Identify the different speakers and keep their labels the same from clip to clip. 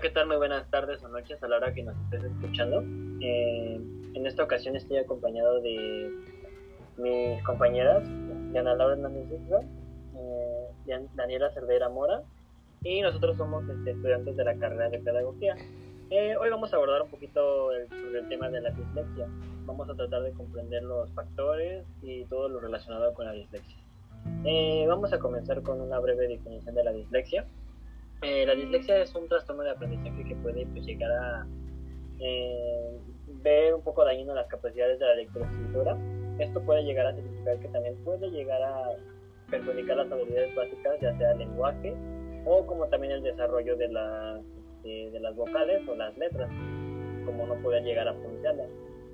Speaker 1: ¿qué tal? Muy buenas tardes o noches a la hora que nos estés escuchando. Eh, en esta ocasión estoy acompañado de mis compañeras, Diana Laura Hernández eh, Daniela Cervera Mora, y nosotros somos este, estudiantes de la carrera de Pedagogía. Eh, hoy vamos a abordar un poquito sobre el tema de la dislexia. Vamos a tratar de comprender los factores y todo lo relacionado con la dislexia. Eh, vamos a comenzar con una breve definición de la dislexia. Eh, la dislexia es un trastorno de aprendizaje que puede pues, llegar a eh, ver un poco dañino las capacidades de la lectura y escritura. Esto puede llegar a significar que también puede llegar a perjudicar las habilidades básicas, ya sea el lenguaje o como también el desarrollo de las, vocales o las letras, como no puede llegar a pronunciarlas,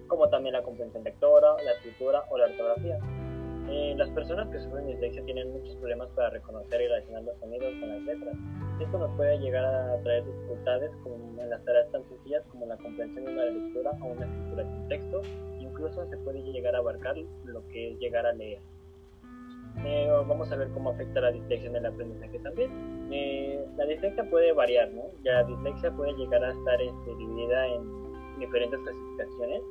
Speaker 1: como también la comprensión lectora, la escritura o la ortografía. Eh, las personas que sufren dislexia tienen muchos problemas para reconocer y relacionar los sonidos con las letras. Esto nos puede llegar a traer dificultades como en las tareas tan sencillas como la comprensión de una lectura o una escritura sin texto. Incluso se puede llegar a abarcar lo que es llegar a leer. Eh, vamos a ver cómo afecta la dislexia en el aprendizaje también. Eh, la dislexia puede variar, ¿no? La dislexia puede llegar a estar este, dividida en diferentes clasificaciones.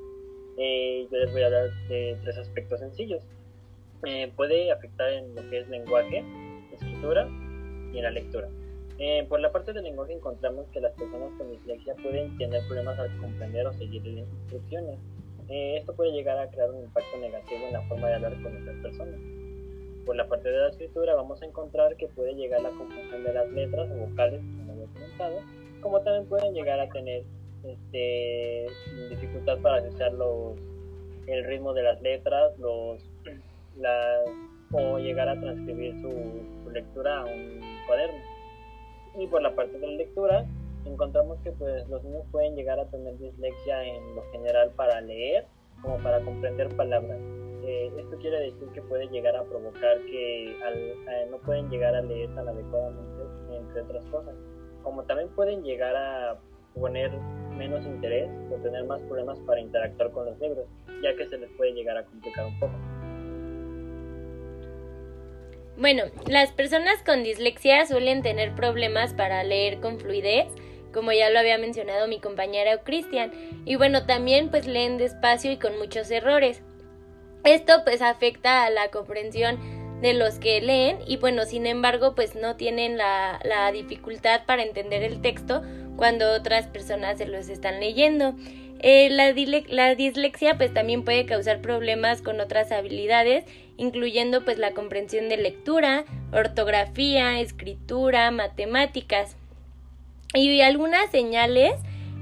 Speaker 1: yo les voy a hablar de tres aspectos sencillos. Eh, puede afectar en lo que es lenguaje, escritura y en la lectura. Eh, por la parte del lenguaje encontramos que las personas con dislexia pueden tener problemas al comprender o seguir las instrucciones. Eh, esto puede llegar a crear un impacto negativo en la forma de hablar con otras personas. Por la parte de la escritura vamos a encontrar que puede llegar la confusión de las letras o vocales, como había comentado, como también pueden llegar a tener este, dificultad para asociar los, el ritmo de las letras, los o llegar a transcribir su, lectura a un cuaderno. Y por la parte de la lectura, encontramos que pues, los niños pueden llegar a tener dislexia en lo general para leer como para comprender palabras. Eh, esto quiere decir que puede llegar a provocar que no pueden llegar a leer tan adecuadamente, entre otras cosas. Como también pueden llegar a poner menos interés o tener más problemas para interactuar con los libros, ya que se les puede llegar a complicar un poco.
Speaker 2: Bueno, las personas con dislexia suelen tener problemas para leer con fluidez, como ya lo había mencionado mi compañera Cristian, y bueno, también pues leen despacio y con muchos errores. Esto pues afecta a la comprensión de los que leen y bueno, sin embargo pues no tienen la, la dificultad para entender el texto cuando otras personas se los están leyendo. Eh, la, dislexia pues también puede causar problemas con otras habilidades, incluyendo pues la comprensión de lectura, ortografía, escritura, matemáticas. Y algunas señales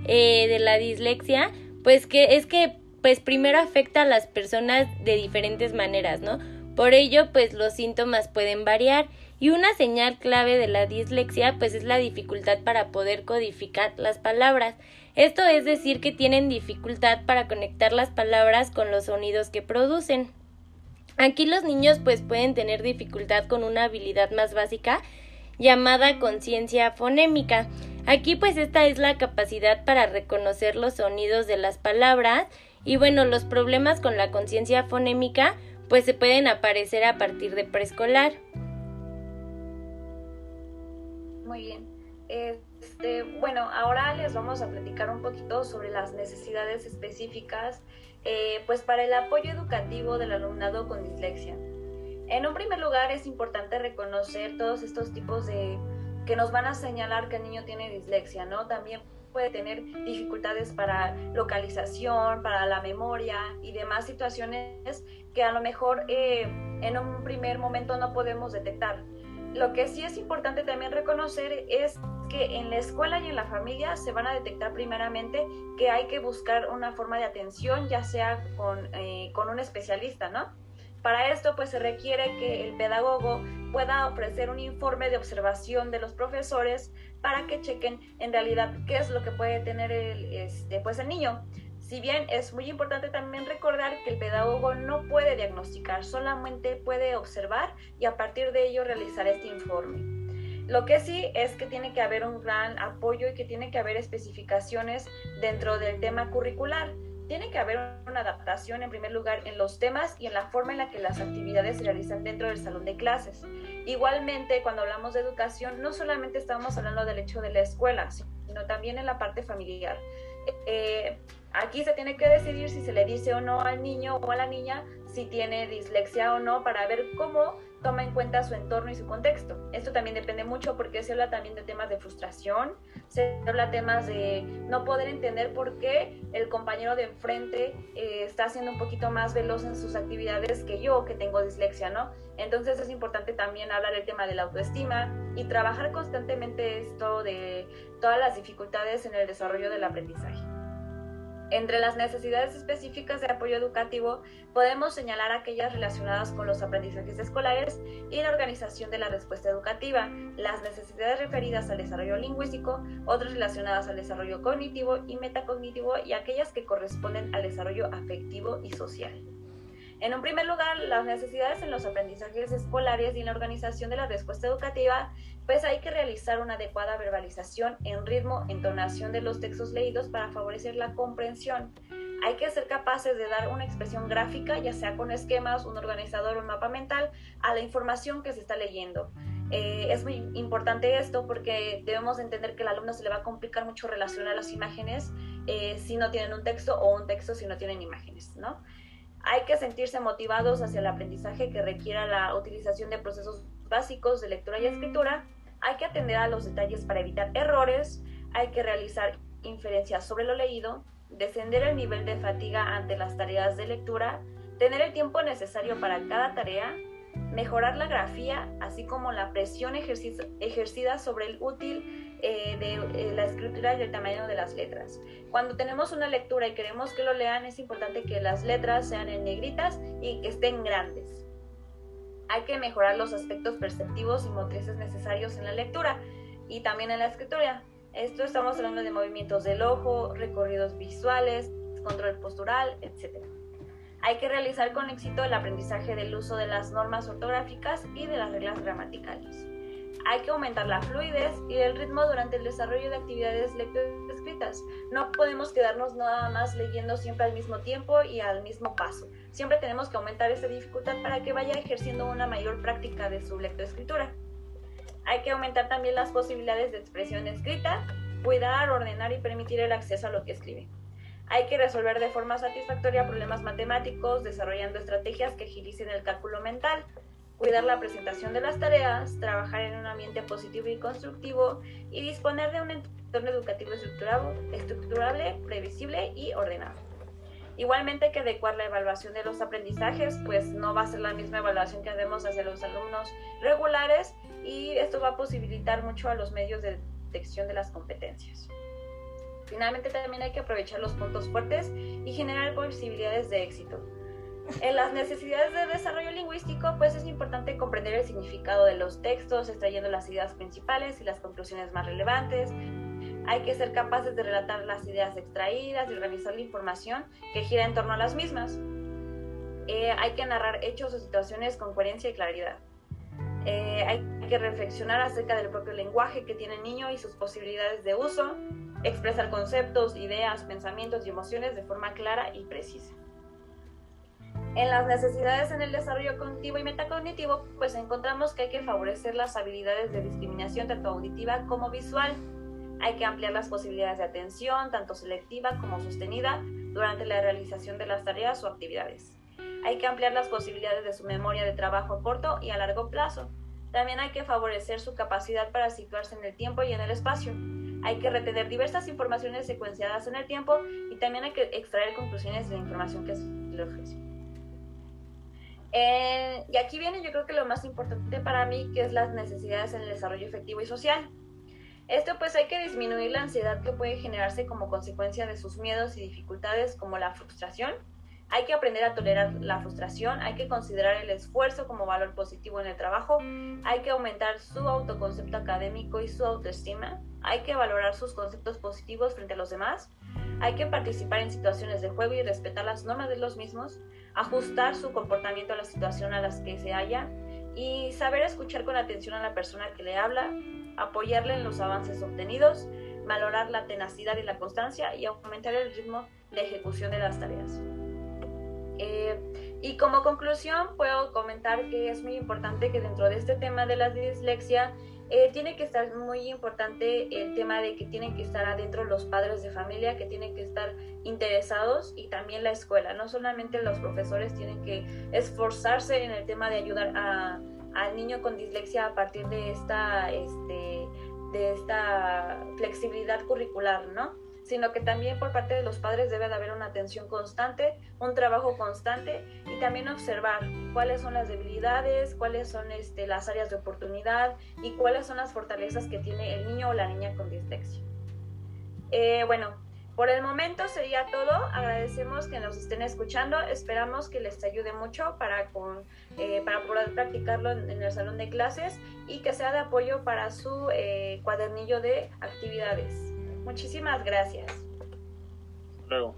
Speaker 2: eh, de la dislexia pues que es que pues primero afecta a las personas de diferentes maneras, ¿no? Por ello, pues los síntomas pueden variar y una señal clave de la dislexia pues es la dificultad para poder codificar las palabras. Esto es decir que tienen dificultad para conectar las palabras con los sonidos que producen. Aquí los niños pues pueden tener dificultad con una habilidad más básica llamada conciencia fonémica. Aquí pues esta es la capacidad para reconocer los sonidos de las palabras y bueno, los problemas con la conciencia fonémica pues se pueden aparecer a partir de preescolar.
Speaker 3: Muy bien. Este, bueno, ahora les vamos a platicar un poquito sobre las necesidades específicas eh, pues para el apoyo educativo del alumnado con dislexia. En un primer lugar es importante reconocer todos estos tipos de que nos van a señalar que el niño tiene dislexia, ¿no? También puede tener dificultades para localización, para la memoria y demás situaciones que a lo mejor eh, en un primer momento no podemos detectar. Lo que sí es importante también reconocer es que en la escuela y en la familia se van a detectar primeramente que hay que buscar una forma de atención, ya sea con, eh, con un especialista, ¿no? Para esto, pues se requiere que el pedagogo pueda ofrecer un informe de observación de los profesores para que chequen en realidad qué es lo que puede tener el, este, pues el niño. Si bien es muy importante también recordar que el pedagogo no puede diagnosticar, solamente puede observar y a partir de ello realizar este informe. Lo que sí es que tiene que haber un gran apoyo y que tiene que haber especificaciones dentro del tema curricular. Tiene que haber una adaptación en primer lugar en los temas y en la forma en la que las actividades se realizan dentro del salón de clases. Igualmente, cuando hablamos de educación, no solamente estamos hablando del hecho de la escuela, sino también en la parte familiar. Eh, aquí se tiene que decidir si se le dice o no al niño o a la niña si tiene dislexia o no para ver cómo toma en cuenta su entorno y su contexto. Esto también depende mucho porque se habla también de temas de frustración, se habla temas de no poder entender por qué el compañero de enfrente eh, está siendo un poquito más veloz en sus actividades que yo, que tengo dislexia, ¿no? Entonces es importante también hablar del tema de la autoestima y trabajar constantemente esto de todas las dificultades en el desarrollo del aprendizaje. Entre las necesidades específicas de apoyo educativo podemos señalar aquellas relacionadas con los aprendizajes escolares y la organización de la respuesta educativa, las necesidades referidas al desarrollo lingüístico, otras relacionadas al desarrollo cognitivo y metacognitivo y aquellas que corresponden al desarrollo afectivo y social. En un primer lugar, las necesidades en los aprendizajes escolares y en la organización de la respuesta educativa, pues hay que realizar una adecuada verbalización en ritmo, entonación de los textos leídos para favorecer la comprensión. Hay que ser capaces de dar una expresión gráfica, ya sea con esquemas, un organizador o un mapa mental, a la información que se está leyendo. Eh, es muy importante esto porque debemos entender que al alumno se le va a complicar mucho relacionar las imágenes eh, si no tienen un texto o un texto si no tienen imágenes, ¿no? Hay que sentirse motivados hacia el aprendizaje que requiera la utilización de procesos básicos de lectura y escritura. Hay que atender a los detalles para evitar errores. Hay que realizar inferencias sobre lo leído, descender el nivel de fatiga ante las tareas de lectura, tener el tiempo necesario para cada tarea, mejorar la grafía, así como la presión ejercida sobre el útil eh, de eh, la escritura y el tamaño de las letras. Cuando tenemos una lectura y queremos que lo lean, es importante que las letras sean en negritas y que estén grandes. Hay que mejorar los aspectos perceptivos y motrices necesarios en la lectura y también en la escritura. Esto estamos hablando de movimientos del ojo, recorridos visuales, control postural, etc. Hay que realizar con éxito el aprendizaje del uso de las normas ortográficas y de las reglas gramaticales. Hay que aumentar la fluidez y el ritmo durante el desarrollo de actividades escritas. No podemos quedarnos nada más leyendo siempre al mismo tiempo y al mismo paso. Siempre tenemos que aumentar esa dificultad para que vaya ejerciendo una mayor práctica de su lectoescritura. Hay que aumentar también las posibilidades de expresión escrita, cuidar, ordenar y permitir el acceso a lo que escribe. Hay que resolver de forma satisfactoria problemas matemáticos, desarrollando estrategias que agilicen el cálculo mental, cuidar la presentación de las tareas, trabajar en un ambiente positivo y constructivo y disponer de un entorno educativo estructurable, previsible y ordenado. Igualmente hay que adecuar la evaluación de los aprendizajes, pues no va a ser la misma evaluación que hacemos hacia los alumnos regulares y esto va a posibilitar mucho a los medios de detección de las competencias. Finalmente también hay que aprovechar los puntos fuertes y generar posibilidades de éxito. En las necesidades de desarrollo lingüístico, pues es importante comprender el significado de los textos, extrayendo las ideas principales y las conclusiones más relevantes. Hay que ser capaces de relatar las ideas extraídas y organizar la información que gira en torno a las mismas. Eh, hay que narrar hechos o situaciones con coherencia y claridad. Eh, hay que reflexionar acerca del propio lenguaje que tiene el niño y sus posibilidades de uso expresar conceptos, ideas, pensamientos y emociones de forma clara y precisa. En las necesidades en el desarrollo cognitivo y metacognitivo, pues encontramos que hay que favorecer las habilidades de discriminación tanto auditiva como visual. Hay que ampliar las posibilidades de atención, tanto selectiva como sostenida, durante la realización de las tareas o actividades. Hay que ampliar las posibilidades de su memoria de trabajo a corto y a largo plazo. También hay que favorecer su capacidad para situarse en el tiempo y en el espacio hay que retener diversas informaciones secuenciadas en el tiempo y también hay que extraer conclusiones de la información que se le ofrece. Eh, y aquí viene yo creo que lo más importante para mí, que es las necesidades en el desarrollo efectivo y social. Esto pues hay que disminuir la ansiedad que puede generarse como consecuencia de sus miedos y dificultades como la frustración, hay que aprender a tolerar la frustración, hay que considerar el esfuerzo como valor positivo en el trabajo, hay que aumentar su autoconcepto académico y su autoestima, hay que valorar sus conceptos positivos frente a los demás, hay que participar en situaciones de juego y respetar las normas de los mismos, ajustar su comportamiento a la situación a las que se halla y saber escuchar con atención a la persona que le habla, apoyarle en los avances obtenidos, valorar la tenacidad y la constancia y aumentar el ritmo de ejecución de las tareas. Eh, y como conclusión puedo comentar que es muy importante que dentro de este tema de la dislexia eh, tiene que estar muy importante el tema de que tienen que estar adentro los padres de familia, que tienen que estar interesados y también la escuela. No solamente los profesores tienen que esforzarse en el tema de ayudar al niño con dislexia a partir de esta, este, de esta flexibilidad curricular, ¿no? Sino que también por parte de los padres debe de haber una atención constante, un trabajo constante y también observar cuáles son las debilidades, cuáles son este, las áreas de oportunidad y cuáles son las fortalezas que tiene el niño o la niña con dislexia. Eh, bueno, por el momento sería todo. Agradecemos que nos estén escuchando. Esperamos que les ayude mucho para, con, eh, para poder practicarlo en, el salón de clases y que sea de apoyo para su eh, cuadernillo de actividades. Muchísimas gracias.
Speaker 1: Luego.